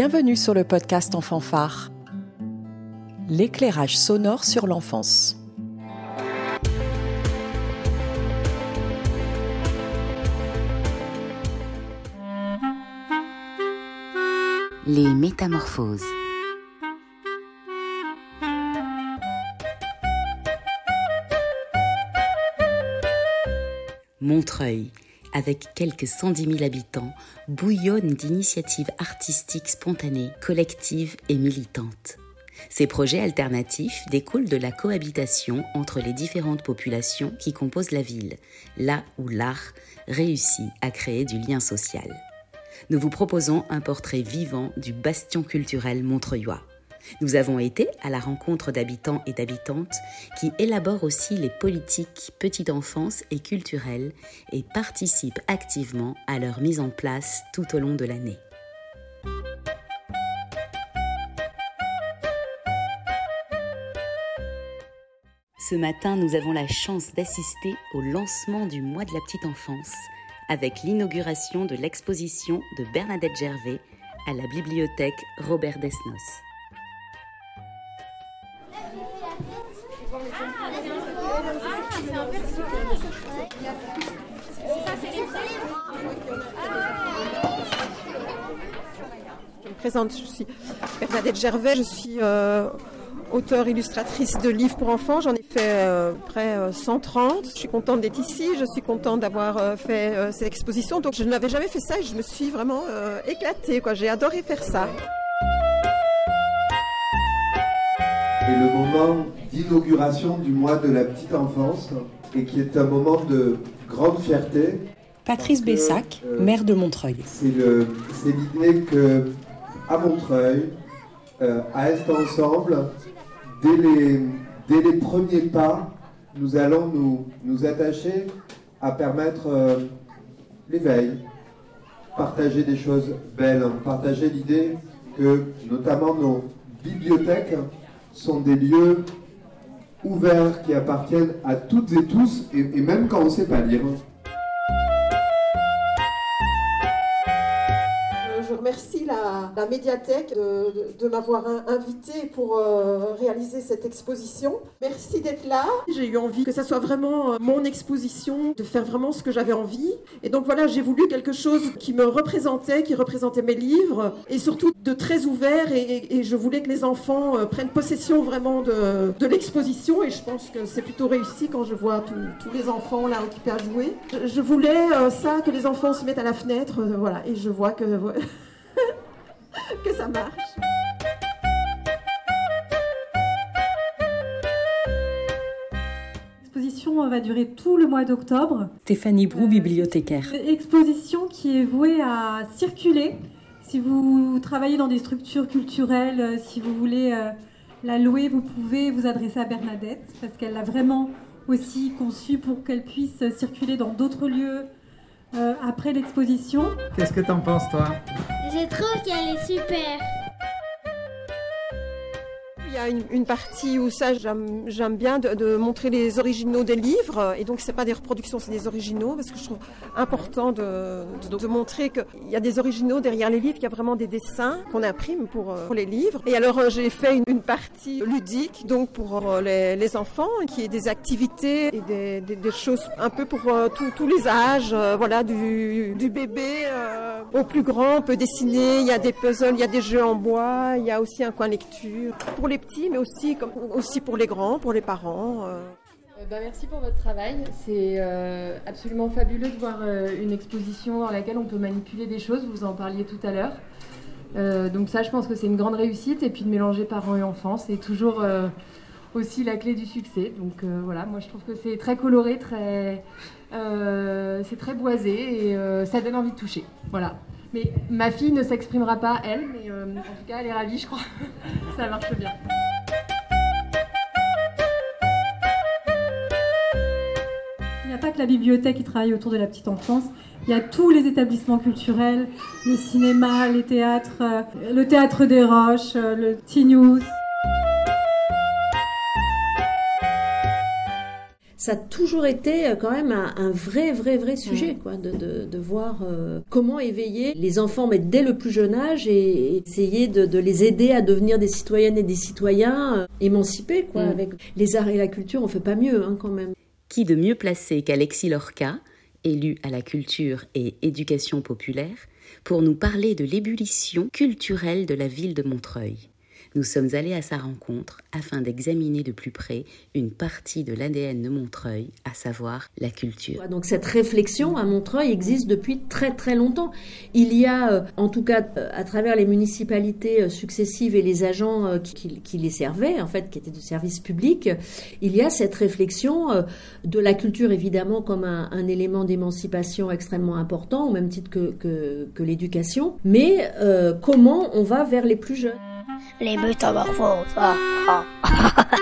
Bienvenue sur le podcast En fanfare, l'éclairage sonore sur l'enfance. Les métamorphoses. Montreuil, avec quelques 110 000 habitants, bouillonne d'initiatives artistiques spontanées, collectives et militantes. Ces projets alternatifs découlent de la cohabitation entre les différentes populations qui composent la ville, là où l'art réussit à créer du lien social. Nous vous proposons un portrait vivant du bastion culturel montreuillois. Nous avons été à la rencontre d'habitants et d'habitantes qui élaborent aussi les politiques petite enfance et culturelles et participent activement à leur mise en place tout au long de l'année. Ce matin, nous avons la chance d'assister au lancement du mois de la petite enfance avec l'inauguration de l'exposition de Bernadette Gervais à la bibliothèque Robert Desnos. Je me présente, je suis Bernadette Gervais, je suis euh, auteure illustratrice de livres pour enfants. J'en ai fait euh, près 130. Je suis contente d'être ici, je suis contente d'avoir euh, fait euh, cette exposition. Donc je n'avais jamais fait ça et je me suis vraiment euh, éclatée. J'ai adoré faire ça. Et le moment d'inauguration du mois de la petite enfance et qui est un moment de grande fierté. Patrice Bessac, euh, maire de Montreuil. C'est l'idée que à Montreuil, euh, à Est Ensemble, dès les, dès les premiers pas, nous allons nous, nous attacher à permettre euh, l'éveil, partager des choses belles, partager l'idée que notamment nos bibliothèques sont des lieux ouverts qui appartiennent à toutes et tous, et, même quand on ne sait pas lire. La, médiathèque de, m'avoir in- invité pour euh, réaliser cette exposition. Merci d'être là. J'ai eu envie que ça soit vraiment euh, mon exposition, de faire vraiment ce que j'avais envie. Et donc voilà, j'ai voulu quelque chose qui me représentait, qui représentait mes livres, et surtout de très ouvert. Et, je voulais que les enfants euh, prennent possession vraiment de, l'exposition. Et je pense que c'est plutôt réussi quand je vois tous- les enfants là occupés à jouer. Je, voulais ça, que les enfants se mettent à la fenêtre, voilà. Et je vois que ça marche. L'exposition va durer tout le mois d'octobre. Stéphanie Brou, bibliothécaire. Une Exposition qui est vouée à circuler. Si vous travaillez dans des structures culturelles, euh, si vous voulez euh, la louer, vous pouvez vous adresser à Bernadette parce qu'elle l'a vraiment aussi conçue pour qu'elle puisse circuler dans d'autres lieux euh, après l'exposition. Qu'est-ce que t'en penses, toi? Je trouve qu'elle est super. Il y a une, partie où ça, j'aime bien de, montrer les originaux des livres. Et donc, c'est pas des reproductions, c'est des originaux, parce que je trouve important de, montrer qu'il y a des originaux derrière les livres, qu'il y a vraiment des dessins qu'on imprime pour, euh, les livres. Et alors, euh, j'ai fait une, partie ludique, donc pour euh, les, enfants, qui est des activités et des, choses un peu pour tous- les âges, voilà, du, bébé au plus grand, on peut dessiner, il y a des puzzles, il y a des jeux en bois, il y a aussi un coin lecture. Pour les mais aussi, comme, aussi pour les grands, pour les parents. bah, merci pour votre travail. C'est euh, absolument fabuleux de voir une exposition dans laquelle on peut manipuler des choses. Vous en parliez tout à l'heure. Donc ça, je pense que c'est une grande réussite. Et puis de mélanger parents et enfants, c'est toujours aussi la clé du succès. Donc euh, voilà, moi je trouve que c'est très coloré, très, euh, c'est très boisé et euh, ça donne envie de toucher. Voilà. Mais ma fille ne s'exprimera pas elle, mais en tout cas elle est ravie, je crois. ça marche bien. Il n'y a pas que la bibliothèque qui travaille autour de la petite enfance. Il y a tous les établissements culturels, le cinéma, les théâtres, le théâtre des Roches, le T-News. Ça a toujours été euh, quand même un, vrai, vrai, vrai sujet, quoi, de, voir euh, comment éveiller les enfants, mais dès le plus jeune âge, et, essayer de, les aider à devenir des citoyennes et des citoyens euh, émancipés, quoi. Mm. Avec les arts et la culture, on fait pas mieux, hein, quand même. Qui de mieux placé qu'Alexis Lorca, élu à la culture et éducation populaire, pour nous parler de l'ébullition culturelle de la ville de Montreuil? Nous sommes allés à sa rencontre afin d'examiner de plus près une partie de l'ADN de Montreuil, à savoir la culture. Donc cette réflexion à Montreuil existe depuis très très longtemps. Il y a, euh, en tout cas euh, à travers les municipalités euh, successives et les agents qui, les servaient, en fait, qui étaient de service public, il y a cette réflexion de la culture évidemment comme un, élément d'émancipation extrêmement important, au même titre que, l'éducation, mais comment on va vers les plus jeunes métamorphoses. Ah, ah.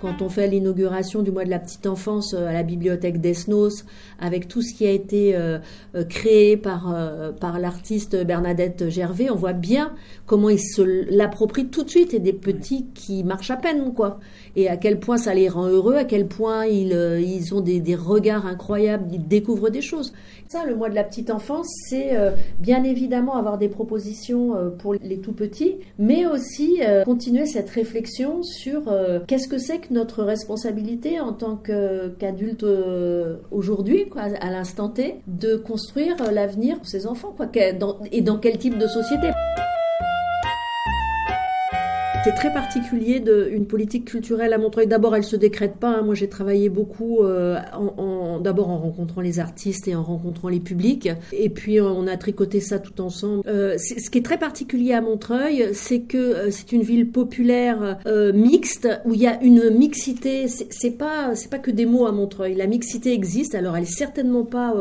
Quand on fait l'inauguration du mois de la petite enfance euh, à la bibliothèque d'Esnos, avec tout ce qui a été euh, euh, créé par, par l'artiste Bernadette Gervais, on voit bien comment ils se l'approprient tout de suite et des petits qui marchent à peine, quoi. Et à quel point ça les rend heureux, à quel point ils, ils ont des, des regards incroyables, ils découvrent des choses. Ça, le mois de la petite enfance, c'est euh, bien évidemment avoir des propositions euh, pour les tout petits, mais aussi euh, continuer cette réflexion sur qu'est-ce que c'est que notre responsabilité en tant qu'adulte aujourd'hui, à l'instant T, de construire l'avenir pour ses enfants, quoi, et dans quel type de société. C'est très particulier d'une politique culturelle à Montreuil. D'abord, elle se décrète pas. Hein. Moi, j'ai travaillé beaucoup, euh, d'abord en rencontrant les artistes et en rencontrant les publics. Et puis, on a tricoté ça tout ensemble. Euh, ce qui est très particulier à Montreuil, c'est que euh, c'est une ville populaire mixte où il y a une mixité. C'est pas, c'est pas que des mots à Montreuil. La mixité existe. Alors, elle est certainement pas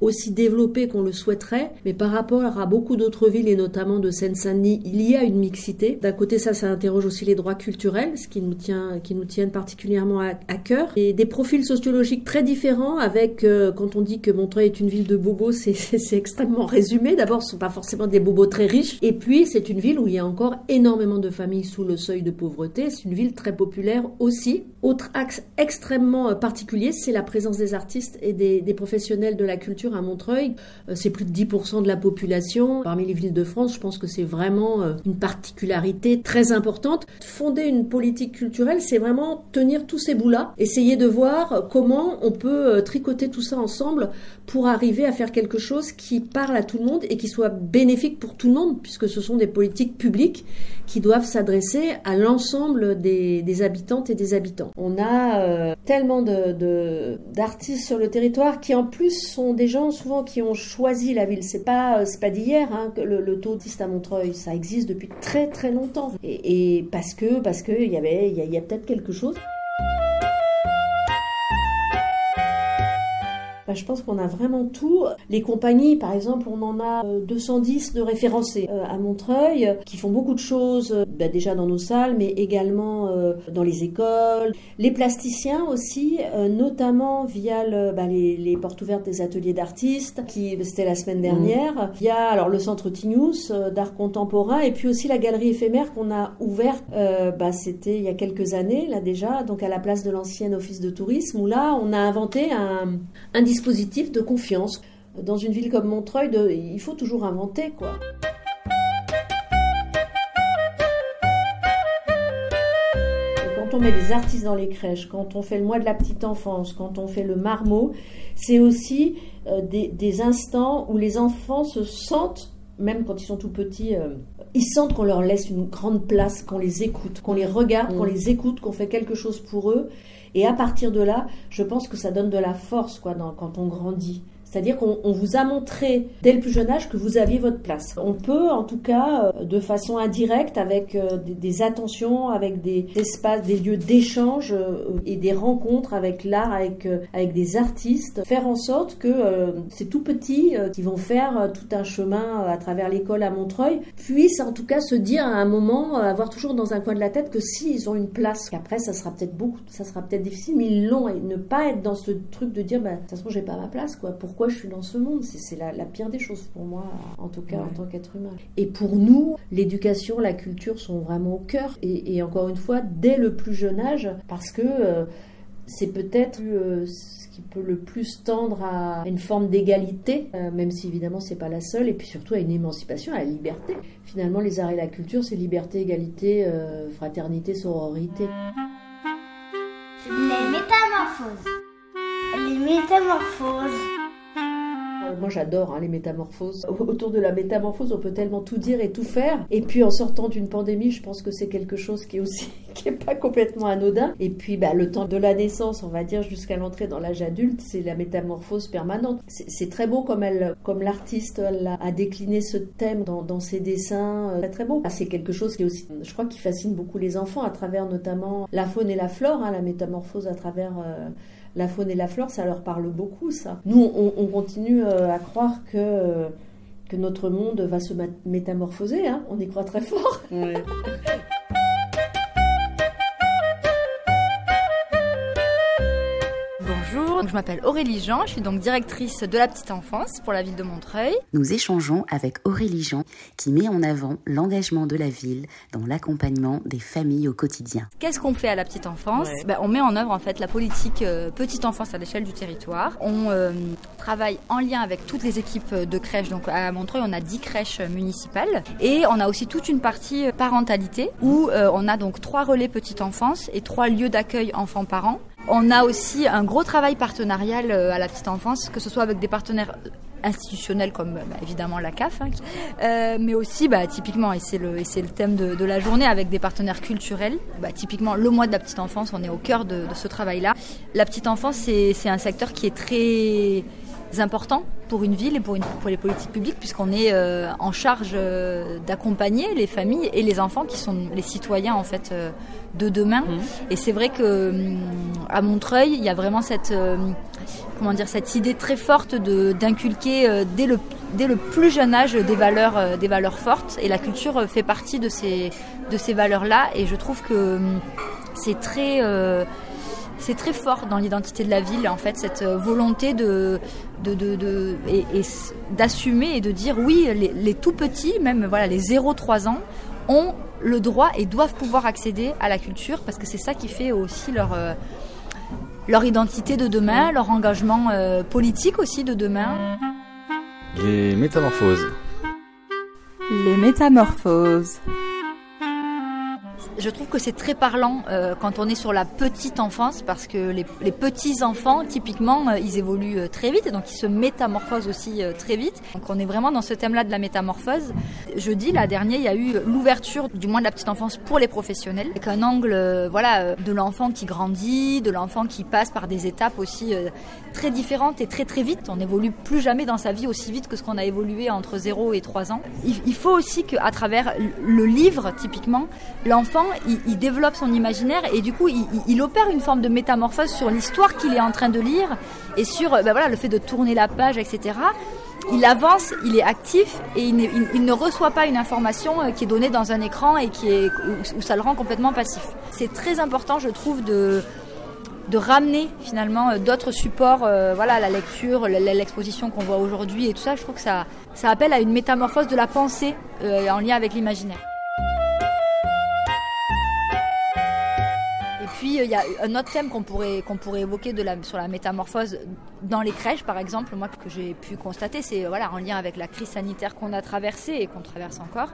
aussi développé qu'on le souhaiterait, mais par rapport à beaucoup d'autres villes et notamment de Seine-Saint-Denis, il y a une mixité. D'un côté, ça, ça interroge aussi les droits culturels, ce qui nous tient, qui nous tiennent particulièrement à, cœur, et des profils sociologiques très différents. Avec, euh, quand on dit que Montreuil est une ville de bobos, c'est extrêmement résumé. D'abord, ce sont pas forcément des bobos très riches, et puis c'est une ville où il y a encore énormément de familles sous le seuil de pauvreté. C'est une ville très populaire aussi. Autre axe extrêmement euh, particulier, c'est la présence des artistes et des professionnels de la culture à Montreuil. Euh, c'est plus de 10% de la population. Parmi les villes de France, je pense que c'est vraiment euh, une particularité très importante. Fonder une politique culturelle, c'est vraiment tenir tous ces bouts-là, essayer de voir comment on peut euh, tricoter tout ça ensemble pour arriver à faire quelque chose qui parle à tout le monde et qui soit bénéfique pour tout le monde, puisque ce sont des politiques publiques qui doivent s'adresser à l'ensemble des, habitantes et des habitants. On a tellement de, d'artistes sur le territoire qui en plus sont des gens souvent qui ont choisi la ville. C'est pas euh, c'est pas d'hier hein, le, le taux à Montreuil, ça existe depuis très très longtemps. Et, parce que parce que il y avait il y a peut-être quelque chose. Bah, je pense qu'on a vraiment tout. Les compagnies, par exemple, on en a 210 euh, de référencés euh, à Montreuil, qui font beaucoup de choses, euh, bah, déjà dans nos salles, mais également dans les écoles. Les plasticiens aussi, notamment via le, bah, les, portes ouvertes des ateliers d'artistes, qui c'était la semaine dernière. Il y a alors le centre Tignous d'art contemporain, et puis aussi la galerie éphémère qu'on a ouverte, bah, c'était il y a quelques années, là déjà, donc à la place de l'ancien office de tourisme, où là, on a inventé un, un dispositif de confiance. Dans une ville comme Montreuil, il faut toujours inventer, quoi. quand on met des artistes dans les crèches, quand on fait le mois de la petite enfance, quand on fait le marmot, c'est aussi euh, des, instants où les enfants se sentent, même quand ils sont tout petits, euh, ils sentent qu'on leur laisse une grande place, qu'on les écoute, qu'on les regarde, qu'on mm. les écoute, qu'on fait quelque chose pour eux. Et à partir de là, je pense que ça donne de la force quoi, quand on grandit. C'est-à-dire qu'on vous a montré dès le plus jeune âge que vous aviez votre place. On peut, en tout cas, euh, de façon indirecte, avec euh, des, attentions, avec des espaces, des lieux d'échange euh, et des rencontres avec l'art, avec, avec des artistes, faire en sorte que ces tout petits qui vont faire tout un chemin à travers l'école à Montreuil puissent en tout cas se dire à un moment, avoir toujours dans un coin de la tête que s'ils ont une place, qu'après ça sera peut-être beaucoup, ça sera peut-être difficile, mais ils l'ont et ne pas être dans ce truc de dire, bah, de toute façon, j'ai pas ma place, quoi. Pourquoi pourquoi je suis dans ce monde. C'est la, la, pire des choses pour moi, en tout cas en tant qu'être humain. Et pour nous, l'éducation, la culture sont vraiment au cœur. Et, et, encore une fois, dès le plus jeune âge, parce que euh, c'est peut-être euh, ce qui peut le plus tendre à une forme d'égalité, euh, même si évidemment c'est pas la seule, et puis surtout à une émancipation, à la liberté. Finalement, les arts et la culture, c'est liberté, égalité, euh, fraternité, sororité. Les métamorphoses. Les métamorphoses. Moi j'adore hein, les métamorphoses. Autour de la métamorphose, on peut tellement tout dire et tout faire. Et puis en sortant d'une pandémie, je pense que c'est quelque chose qui est aussi qui est pas complètement anodin. Et puis bah, le temps de la naissance, on va dire jusqu'à l'entrée dans l'âge adulte, c'est la métamorphose permanente. C'est très beau comme elle, comme l'artiste a, décliné ce thème dans, ses dessins. C'est très beau. C'est quelque chose qui est aussi, je crois, qui fascine beaucoup les enfants à travers notamment la faune et la flore, hein, la métamorphose à travers euh, la faune et la flore, ça leur parle beaucoup, ça. Nous, on, on continue euh, à croire que, euh, que notre monde va se métamorphoser, hein. on y croit très fort. Ouais. je m'appelle Aurélie Jean, je suis donc directrice de la petite enfance pour la ville de Montreuil. Nous échangeons avec Aurélie Jean qui met en avant l'engagement de la ville dans l'accompagnement des familles au quotidien. Qu'est-ce qu'on fait à la petite enfance ouais. ben, On met en œuvre en fait la politique euh, petite enfance à l'échelle du territoire. On euh, travaille en lien avec toutes les équipes de crèches. Donc à Montreuil, on a 10 crèches municipales et on a aussi toute une partie parentalité où euh, on a donc trois relais petite enfance et trois lieux d'accueil enfants-parents on a aussi un gros travail partenarial euh, à la petite enfance, que ce soit avec des partenaires institutionnels comme bah, évidemment la CAF, hein, euh, mais aussi bah, typiquement, et c'est le, thème de, la journée, avec des partenaires culturels. Bah, typiquement, le mois de la petite enfance, on est au cœur de ce travail-là. La petite enfance, c'est un secteur qui est très important pour une ville et pour, une, pour les politiques publiques puisqu'on est euh, en charge euh, d'accompagner les familles et les enfants qui sont les citoyens en fait euh, de demain. Mmh. et c'est vrai que hum, à Montreuil il y a vraiment cette comment dire cette idée très forte de d'inculquer dès le dès le plus jeune âge des valeurs des valeurs fortes. Et la culture fait partie de ces de ces valeurs là et je trouve que hum, c'est très c'est très fort dans l'identité de la ville, en fait, cette volonté de, de, de, de et, et d'assumer et de dire oui, les, les, tout petits, même voilà, les 0-3 ans, ont le droit et doivent pouvoir accéder à la culture parce que c'est ça qui fait aussi leur, euh, leur identité de demain, leur engagement euh, politique aussi de demain. Les métamorphoses. Les métamorphoses je trouve que c'est très parlant euh, quand on est sur la petite enfance parce que les, petits enfants, typiquement, euh, ils évoluent euh, très vite et donc ils se métamorphosent aussi très vite. Donc on est vraiment dans ce thème-là de la métamorphose. Jeudi, la dernière, il y a eu l'ouverture du mois de la petite enfance pour les professionnels avec un angle, voilà, de l'enfant qui grandit, de l'enfant qui passe par des étapes aussi très différentes et très très vite. On n'évolue plus jamais dans sa vie aussi vite que ce qu'on a évolué entre 0 et 3 ans. Il faut aussi qu'à travers le livre, typiquement, l'enfant il, développe son imaginaire et du coup il, opère une forme de métamorphose sur l'histoire qu'il est en train de lire et sur ben voilà, le fait de tourner la page, etc. Il avance, il est actif et il ne, reçoit pas une information euh, qui est donnée dans un écran et qui est, où, ça le rend complètement passif. C'est très important, je trouve, de, ramener finalement euh, d'autres supports, voilà, la lecture, l'exposition qu'on voit aujourd'hui et tout ça. Je trouve que ça, ça appelle à une métamorphose de la pensée en lien avec l'imaginaire. Puis il y a un autre thème qu'on pourrait, qu'on pourrait évoquer sur la métamorphose dans les crèches, par exemple, moi que j'ai pu constater, c'est voilà, en lien avec la crise sanitaire qu'on a traversée et qu'on traverse encore.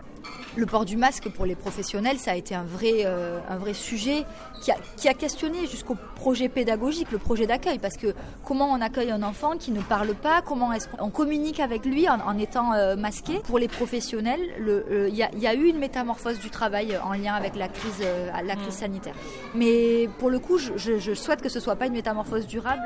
Le port du masque pour les professionnels, ça a été un vrai, euh, un vrai sujet qui a, qui a questionné jusqu'au projet pédagogique, le projet d'accueil, parce que comment on accueille un enfant qui ne parle pas, comment est-ce qu'on communique avec lui en, en étant euh, masqué? Pour les professionnels, il euh, y, a, y, a eu une métamorphose du travail en lien avec la crise, euh, la crise sanitaire. Mais pour le coup, je, je, je souhaite que ce soit pas une métamorphose durable.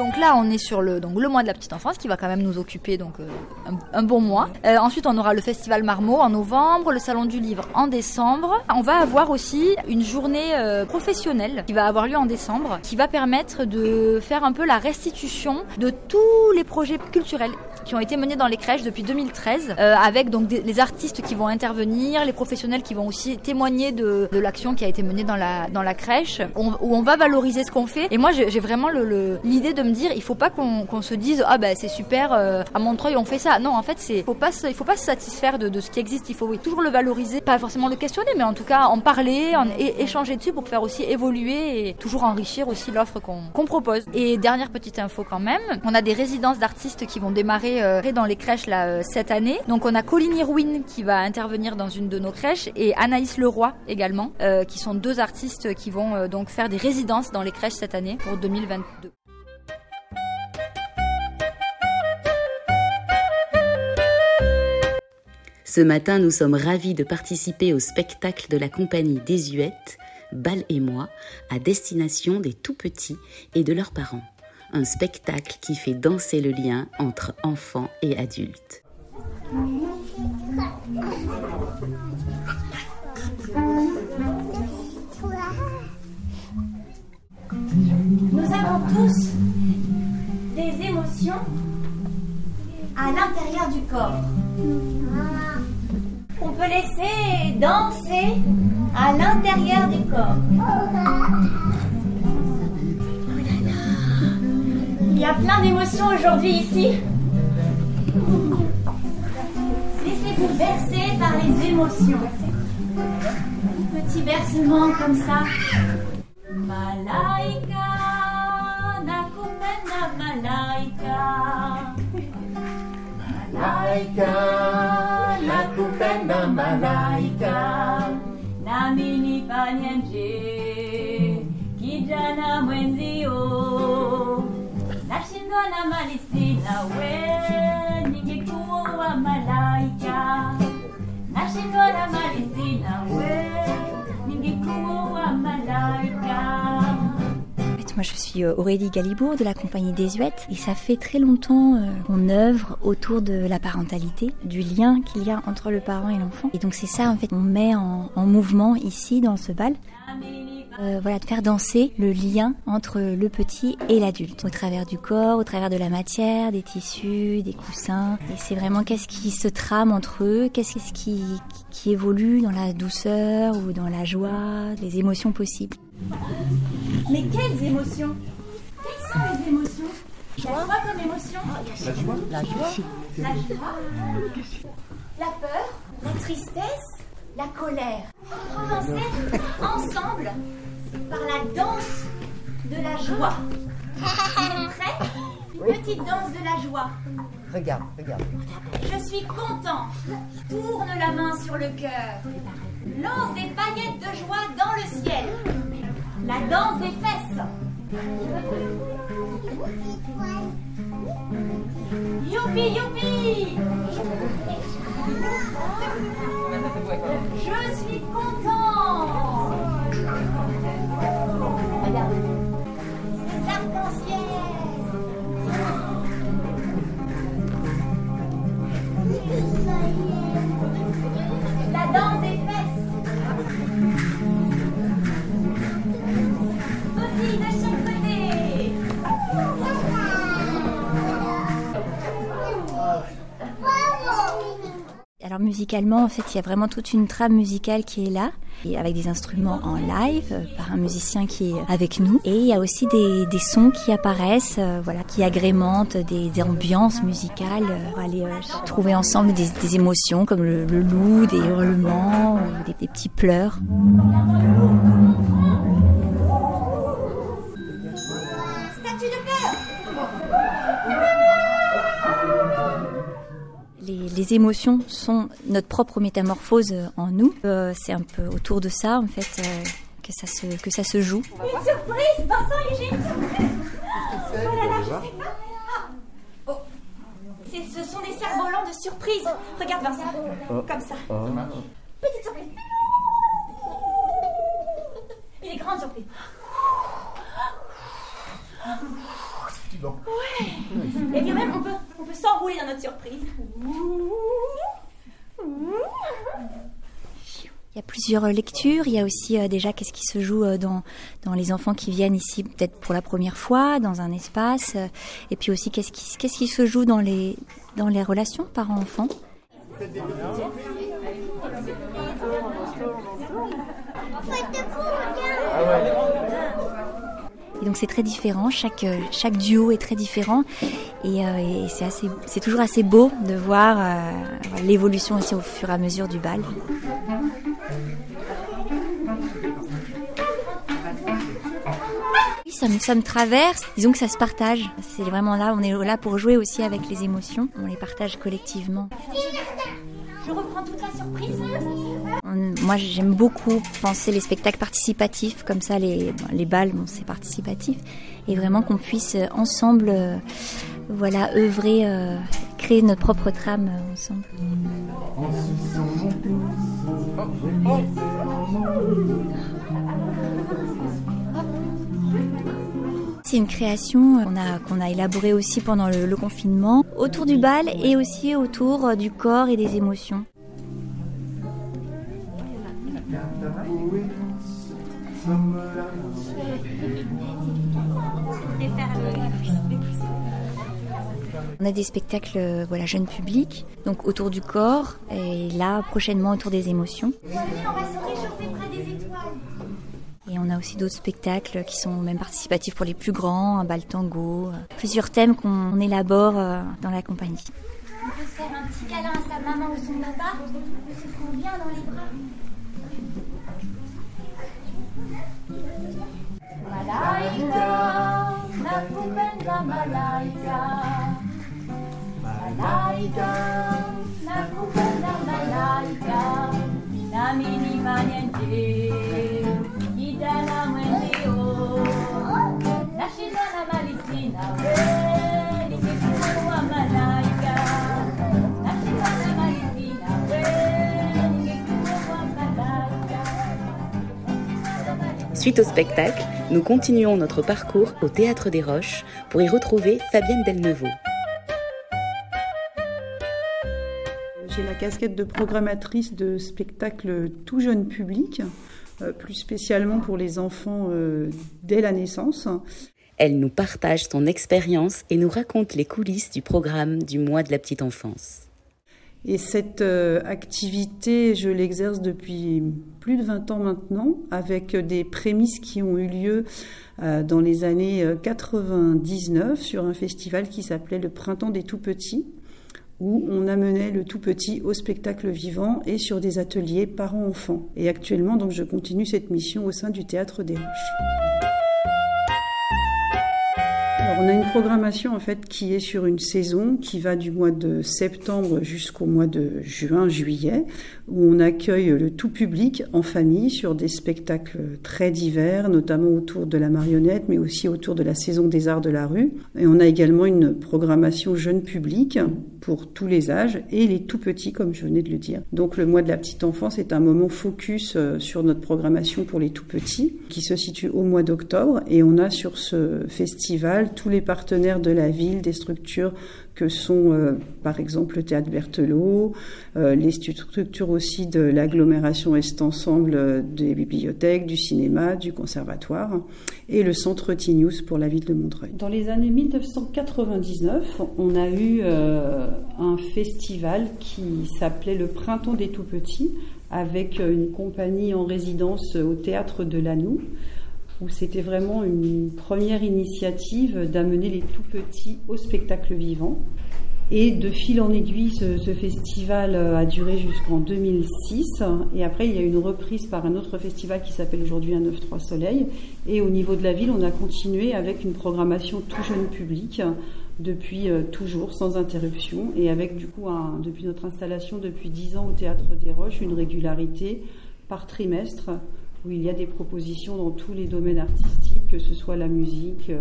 Donc là, on est sur le, donc, le mois de la petite enfance qui va quand même nous occuper donc, euh, un, un, bon mois. Euh, ensuite, on aura le festival Marmot en novembre, le salon du livre en décembre. On va avoir aussi une journée euh, professionnelle qui va avoir lieu en décembre, qui va permettre de faire un peu la restitution de tous les projets culturels qui ont été menées dans les crèches depuis 2013, euh, avec donc des, les artistes qui vont intervenir, les professionnels qui vont aussi témoigner de, de l'action qui a été menée dans la dans la crèche, on, où on va valoriser ce qu'on fait. Et moi, j'ai vraiment l'idée le, de me dire, il faut pas qu'on se dise ah ben c'est super, euh, à Montreuil on fait ça. Non, en fait, c'est faut pas il faut pas se satisfaire de, de ce qui existe. Il faut oui, toujours le valoriser, pas forcément le questionner, mais en tout cas en parler, en échanger dessus pour faire aussi évoluer et toujours enrichir aussi l'offre qu'on propose. Et dernière petite info quand même, on a des résidences d'artistes qui vont démarrer euh, dans les crèches euh, cette année. Donc on a Colline Irwin qui va intervenir dans une de nos crèches et Anaïs Leroy également, euh, qui sont deux artistes qui vont donc faire des résidences dans les crèches cette année pour 2022. Ce matin, nous sommes ravis de participer au spectacle de la compagnie Désuète, Bal et moi, à destination des tout petits et de leurs parents. Un spectacle qui fait danser le lien entre enfants et adultes. Nous avons tous des émotions à l'intérieur du corps. On peut laisser danser à l'intérieur du corps. Il y a plein d'émotions aujourd'hui ici. Laissez-vous bercer par les émotions. Petit versement comme ça. We, ningekuwa malaika. Nashindwa na mali sina we, Moi, je suis euh, Aurélie Galibourg de la compagnie Désuète et ça fait très longtemps euh, qu'on œuvre autour de la parentalité, du lien qu'il y a entre le parent et l'enfant. Et donc c'est ça en fait on met en, en mouvement ici dans ce bal. Euh, voilà, de faire danser le lien entre le petit et l'adulte, au travers du corps, au travers de la matière, des tissus, des coussins. Et c'est vraiment qu'est-ce qui se trame entre eux, qu'est-ce qui évolue dans la douceur ou dans la joie, les émotions possibles. Mais quelles émotions? Quelles sont les émotions? Quoi comme émotion? La joie. La joie. La joie. La peur. La tristesse. La colère. On va commencer ensemble par la danse de la joie. Prêts Une petite danse de la joie. Regarde, regarde. Je suis content. Tourne la main sur le cœur. Lance des paillettes de joie dans le ciel. La danse des fesses. Youpi, youpi Je suis content musicalement, en fait, il y a vraiment toute une trame musicale qui est là, et avec des instruments en live euh, par un musicien qui est avec nous. Et il y a aussi des, sons qui apparaissent, euh, voilà, qui agrémentent des, ambiances musicales euh, pour aller trouver ensemble des, émotions comme le, loup, des hurlements, des petits pleurs. Les, émotions sont notre propre métamorphose euh, en nous. Euh, c'est un peu autour de ça, en fait, euh, que ça se que ça se joue. Une surprise Vincent et j'ai une surprise. Oh là là, je sais pas. Oh. Ce sont des cerfs-volants de surprise. Regarde Vincent, comme ça. Petite surprise. Une grande surprise. Ouais. Et bien même, on peut s'enrouler dans notre surprise Il y a plusieurs lectures. Il y a aussi déjà qu'est-ce qui se joue dans, dans les enfants qui viennent ici peut-être pour la première fois dans un espace. Et puis aussi qu'est-ce qui, qu'est-ce qui se joue dans les, dans les relations parents-enfants. Et donc c'est très différent, chaque, chaque duo est très différent et, euh, c'est, assez, c'est toujours assez beau de voir euh, l'évolution aussi au fur et à mesure du bal. Ça me, ça me traverse, disons que ça se partage. C'est vraiment là, on est là pour jouer aussi avec les émotions, on les partage collectivement. Je reprends toute la surprise. Moi, j'aime beaucoup penser les spectacles participatifs, comme ça, les, les balles, c'est participatif, et vraiment qu'on puisse euh, ensemble, euh, voilà, œuvrer, euh, créer notre propre trame ensemble. C'est une création qu'on a, qu'on a élaborée aussi pendant le, confinement, autour du bal et aussi autour du corps et des émotions. On a des spectacles voilà, jeunes publics, donc autour du corps, et là prochainement autour des émotions. Et on a aussi d'autres spectacles qui sont même participatifs pour les plus grands, un bal tango, plusieurs thèmes qu'on élabore euh, dans la compagnie. Malaika, nakupenda malaika, malaika, nakupenda malaika, nami nimanye nje kijana mwenzio, nashinda na mali sina wewe Suite au spectacle, nous continuons notre parcours au Théâtre des Roches pour y retrouver Fabienne Delnevaux. J'ai la casquette de programmatrice de spectacles tout jeune public, euh, plus spécialement pour les enfants euh, dès la naissance. Elle nous partage son expérience et nous raconte les coulisses du programme du mois de la petite enfance. Et cette euh, activité, je l'exerce depuis plus de 20 ans maintenant, avec des prémices qui ont eu lieu euh, dans les années 99 euh, sur un festival qui s'appelait le Printemps des Tout-Petits, où on amenait le tout petit au spectacle vivant et sur des ateliers parents-enfants. Et actuellement, donc, je continue cette mission au sein du Théâtre des Roches on a une programmation en fait qui est sur une saison qui va du mois de septembre jusqu'au mois de juin, juillet, où on accueille le tout public en famille sur des spectacles très divers, notamment autour de la marionnette, mais aussi autour de la saison des arts de la rue. Et on a également une programmation jeune public pour tous les âges et les tout petits, comme je venais de le dire. Donc le mois de la petite enfance est un moment focus euh, sur notre programmation pour les tout petits, qui se situe au mois d'octobre, et on a sur ce festival tous les partenaires de la ville, des structures que sont euh, par exemple le théâtre Berthelot, euh, les structures aussi de l'agglomération Est Ensemble euh, des bibliothèques, du cinéma, du conservatoire et le centre Tinius pour la ville de Montreuil. Dans les années 1999, on a eu un festival qui s'appelait le Printemps des Tout Petits avec une compagnie en résidence au théâtre de Lannou où c'était vraiment une première initiative d'amener les tout petits au spectacle vivant. Et de fil en aiguille, ce, festival a duré jusqu'en 2006. Et après, il y a une reprise par un autre festival qui s'appelle aujourd'hui Un 9-3 Soleil. Et au niveau de la ville, on a continué avec une programmation tout jeune public depuis euh, toujours, sans interruption. Et avec, du coup, depuis notre installation, depuis 10 ans au Théâtre des Roches, une régularité par trimestre où il y a des propositions dans tous les domaines artistiques, que ce soit la musique, euh,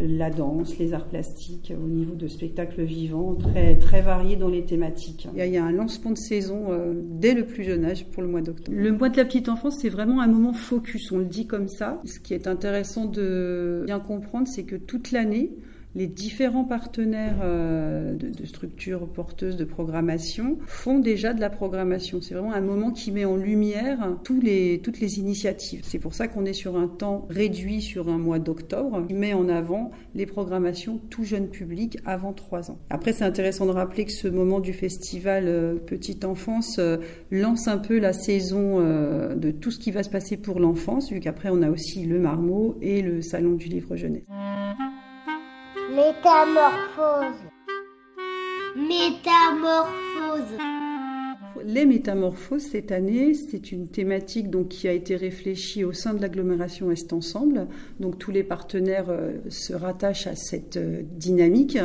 la danse, les arts plastiques, au niveau de spectacles vivants, très, très variés dans les thématiques. Il y a un lancement de saison euh, dès le plus jeune âge pour le mois d'octobre. Le mois de la petite enfance, c'est vraiment un moment focus, on le dit comme ça. Ce qui est intéressant de bien comprendre, c'est que toute l'année, Les différents partenaires euh, de, structures porteuses de programmation font déjà de la programmation. C'est vraiment un moment qui met en lumière toutes les initiatives. C'est pour ça qu'on est sur un temps réduit sur un mois d'octobre qui met en avant les programmations tout jeune public avant 3 ans. Après, c'est intéressant de rappeler que ce moment du festival euh, Petite Enfance euh, lance un peu la saison de tout ce qui va se passer pour l'enfance, vu qu'après on a aussi le marmot et le salon du livre jeunesse. Métamorphose. Métamorphose. Les métamorphoses cette année, c'est une thématique donc qui a été réfléchie au sein de l'agglomération Est Ensemble. Donc tous les partenaires euh, se rattachent à cette euh, dynamique.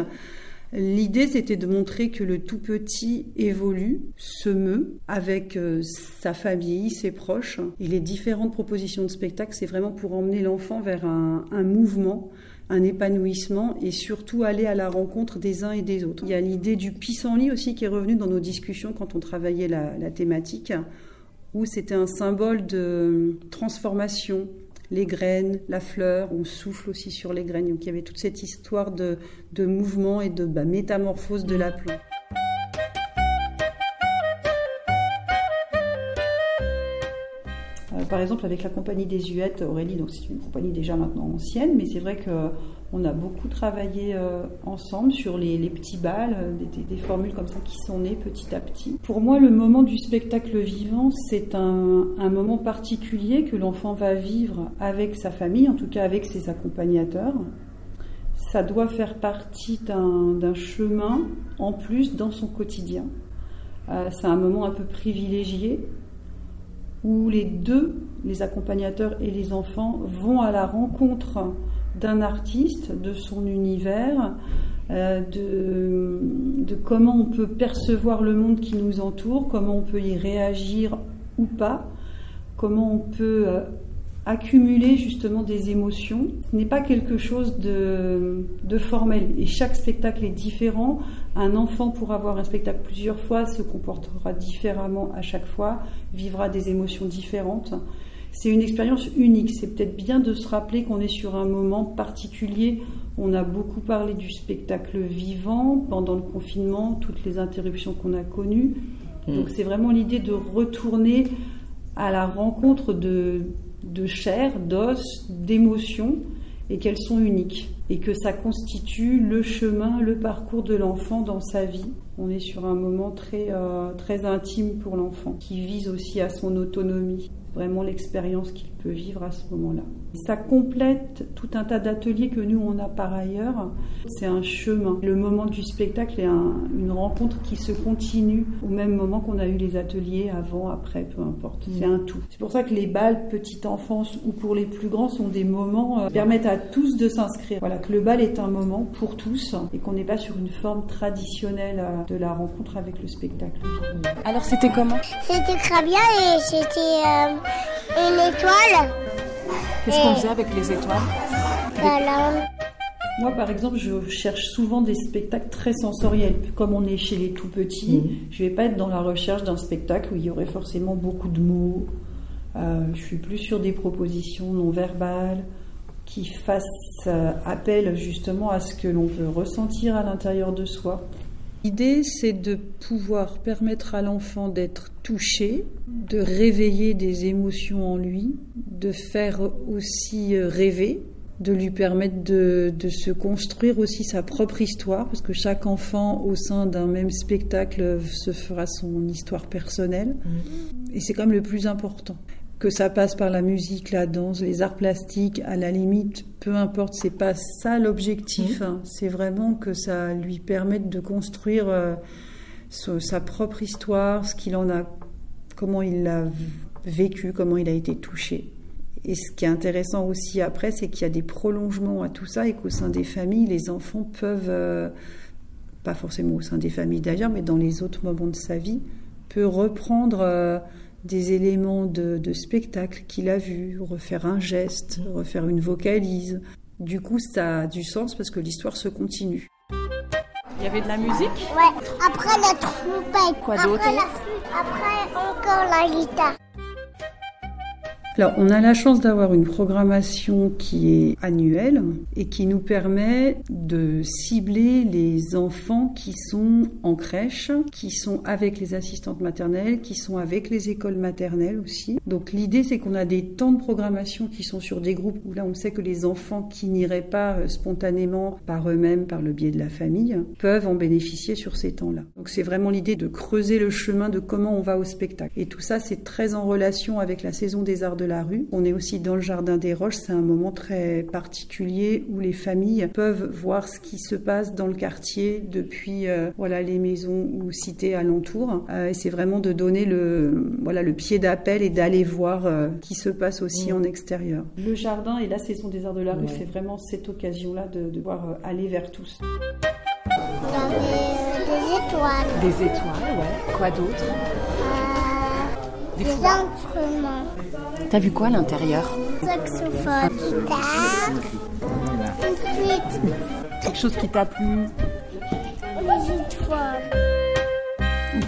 L'idée, c'était de montrer que le tout petit évolue, se meut avec euh, sa famille, ses proches. Et les différentes propositions de spectacle, c'est vraiment pour emmener l'enfant vers un, un mouvement un épanouissement et surtout aller à la rencontre des uns et des autres. Il y a l'idée du pissenlit aussi qui est revenue dans nos discussions quand on travaillait la, thématique, où c'était un symbole de transformation, les graines, la fleur, on souffle aussi sur les graines. Donc il y avait toute cette histoire de, mouvement et de bah, métamorphose de la plante. Par exemple, avec la compagnie des Huettes, Aurélie, donc c'est une compagnie déjà maintenant ancienne, mais c'est vrai qu'on a beaucoup travaillé euh, ensemble sur les, petits balles, euh, des, formules comme ça qui sont nées petit à petit. Pour moi, le moment du spectacle vivant, c'est un, moment particulier que l'enfant va vivre avec sa famille, en tout cas avec ses accompagnateurs. Ça doit faire partie d'un chemin en plus dans son quotidien. Euh, c'est un moment un peu privilégié où les deux, les accompagnateurs et les enfants, vont à la rencontre d'un artiste, de son univers, euh, de, comment on peut percevoir le monde qui nous entoure, comment on peut y réagir ou pas, comment on peut euh, accumuler justement des émotions. Ce n'est pas quelque chose de, formel et chaque spectacle est différent. Un enfant pour avoir un spectacle plusieurs fois se comportera différemment à chaque fois, vivra des émotions différentes. C'est une expérience unique. C'est peut-être bien de se rappeler qu'on est sur un moment particulier. On a beaucoup parlé du spectacle vivant pendant le confinement, toutes les interruptions qu'on a connues. Mm. Donc c'est vraiment l'idée de retourner à la rencontre de, de chair, d'os, d'émotions, et qu'elles sont uniques, et que ça constitue le chemin, le parcours de l'enfant dans sa vie. On est sur un moment très, euh, très intime pour l'enfant, qui vise aussi à son autonomie vraiment l'expérience qu'il peut vivre à ce moment-là. Ça complète tout un tas d'ateliers que nous, on a par ailleurs. C'est un chemin. Le moment du spectacle est une rencontre qui se continue au même moment qu'on a eu les ateliers avant, après, peu importe. C'est un tout. C'est pour ça que les balles petite enfance ou pour les plus grands sont des moments euh, qui permettent à tous de s'inscrire. Voilà, que le bal est un moment pour tous et qu'on n'est pas sur une forme traditionnelle euh, de la rencontre avec le spectacle. Alors c'était comment? C'était très bien et c'était... Euh, une étoile. Qu'est-ce qu'on faisait avec les étoiles? Voilà. Moi, par exemple, je cherche souvent des spectacles très sensoriels. Comme on est chez les tout petits, mhm. je ne vais pas être dans la recherche d'un spectacle où il y aurait forcément beaucoup de mots. Euh, je suis plus sur des propositions non verbales qui fassent euh, appel justement à ce que l'on peut ressentir à l'intérieur de soi. L'idée, c'est de pouvoir permettre à l'enfant d'être touché, de réveiller des émotions en lui, de faire aussi euh, rêver, de lui permettre de, se construire aussi sa propre histoire, parce que chaque enfant au sein d'un même spectacle se fera son histoire personnelle. Mmh. Et c'est quand même le plus important que ça passe par la musique, la danse, les arts plastiques, à la limite, peu importe, c'est pas ça l'objectif. Mmh. Hein. C'est vraiment que ça lui permette de construire euh, sa propre histoire, ce qu'il en a, comment il l'a vécu, comment il a été touché. Et ce qui est intéressant aussi après, c'est qu'il y a des prolongements à tout ça et qu'au sein des familles, les enfants peuvent, euh, pas forcément au sein des familles d'ailleurs, mais dans les autres moments de sa vie, peut reprendre. Euh, des éléments de, spectacle qu'il a vu, refaire un geste, refaire une vocalise. Du coup, ça a du sens parce que l'histoire se continue. Il y avait de la musique? Ouais. Après la trompette. Quoi d'autre? Après, après encore la guitare. Alors, on a la chance d'avoir une programmation qui est annuelle et qui nous permet de cibler les enfants qui sont en crèche, qui sont avec les assistantes maternelles, qui sont avec les écoles maternelles aussi. Donc, l'idée, c'est qu'on a des temps de programmation qui sont sur des groupes où là, on sait que les enfants qui n'iraient pas euh, spontanément par eux-mêmes, par le biais de la famille, peuvent en bénéficier sur ces temps-là. Donc, c'est vraiment l'idée de creuser le chemin de comment on va au spectacle. Et tout ça, c'est très en relation avec la saison des arts de la rue. On est aussi dans le jardin des roches. C'est un moment très particulier où les familles peuvent voir ce qui se passe dans le quartier depuis euh, voilà les maisons ou cités alentours. Euh, et c'est vraiment de donner le voilà le pied d'appel et d'aller voir euh, qui se passe aussi en extérieur. Le jardin et la saison des arts de la rue, c'est vraiment cette occasion-là de, de pouvoir aller vers tous. Avait des étoiles. Des étoiles, ouais. Quoi d'autre? Des, instruments. T'as vu quoi à l'intérieur Saxophone. Guitare. Quelque chose qui t'a plu Des étoiles.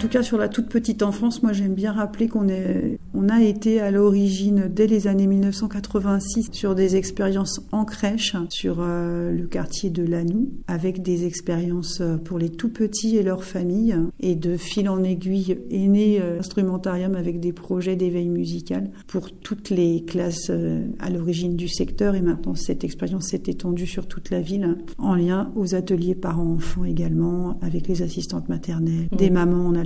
En tout cas, sur la toute petite enfance, moi j'aime bien rappeler qu'on est, on a été à l'origine, dès les années 1986, sur des expériences en crèche, sur euh, le quartier de Lanou, avec des expériences euh, pour les tout petits et leurs familles. Et de fil en aiguille est né euh, l'instrumentarium avec des projets d'éveil musical pour toutes les classes euh, à l'origine du secteur. Et maintenant, cette expérience s'est étendue sur toute la ville, en lien aux ateliers parents-enfants également, avec les assistantes maternelles, des mamans en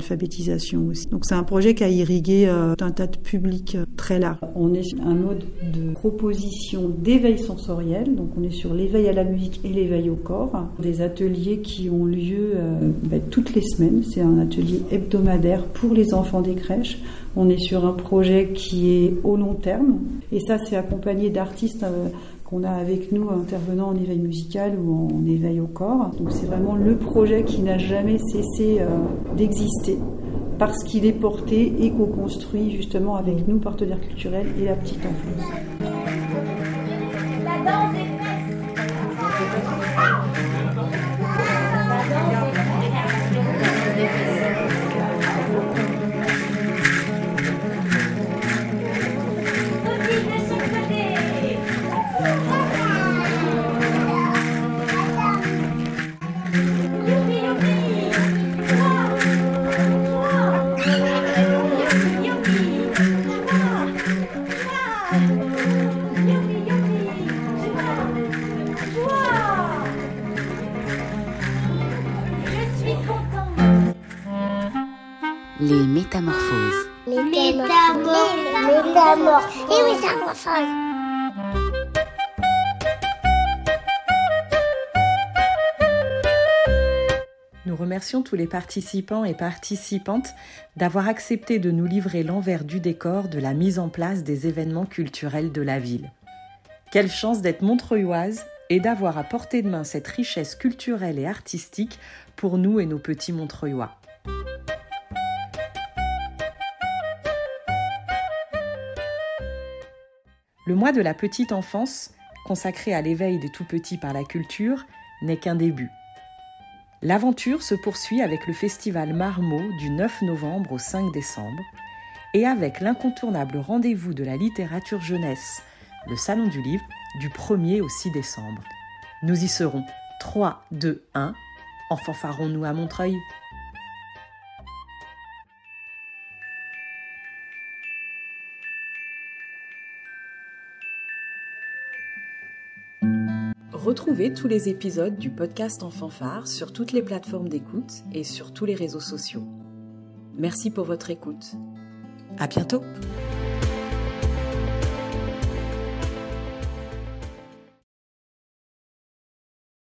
Donc c'est un projet qui a irrigué euh, un tas de publics euh, très large. On est sur un mode de proposition d'éveil sensoriel, donc on est sur l'éveil à la musique et l'éveil au corps. Des ateliers qui ont lieu euh, ben, toutes les semaines. C'est un atelier hebdomadaire pour les enfants des crèches. On est sur un projet qui est au long terme et ça c'est accompagné d'artistes. Qu'on a avec nous intervenant en éveil musical ou en éveil au corps. Donc c'est vraiment le projet qui n'a jamais cessé euh, d'exister parce qu'il est porté et co-construit justement avec nous, partenaires culturels et la petite enfance. Tous les participants et participantes d'avoir accepté de nous livrer l'envers du décor de la mise en place des événements culturels de la ville. Quelle chance d'être montreuilloise et d'avoir à portée de main cette richesse culturelle et artistique pour nous et nos petits montreuillois. Le mois de la petite enfance, consacré à l'éveil des tout petits par la culture, n'est qu'un début. L'aventure se poursuit avec le festival Marmot du 9 novembre au 5 décembre et avec l'incontournable rendez-vous de la littérature jeunesse, le Salon du Livre, du 1er au 6 décembre. Nous y serons 3, 2, 1. En fanfarons-nous à Montreuil Retrouvez tous les épisodes du podcast en fanfare sur toutes les plateformes d'écoute et sur tous les réseaux sociaux. Merci pour votre écoute. À bientôt!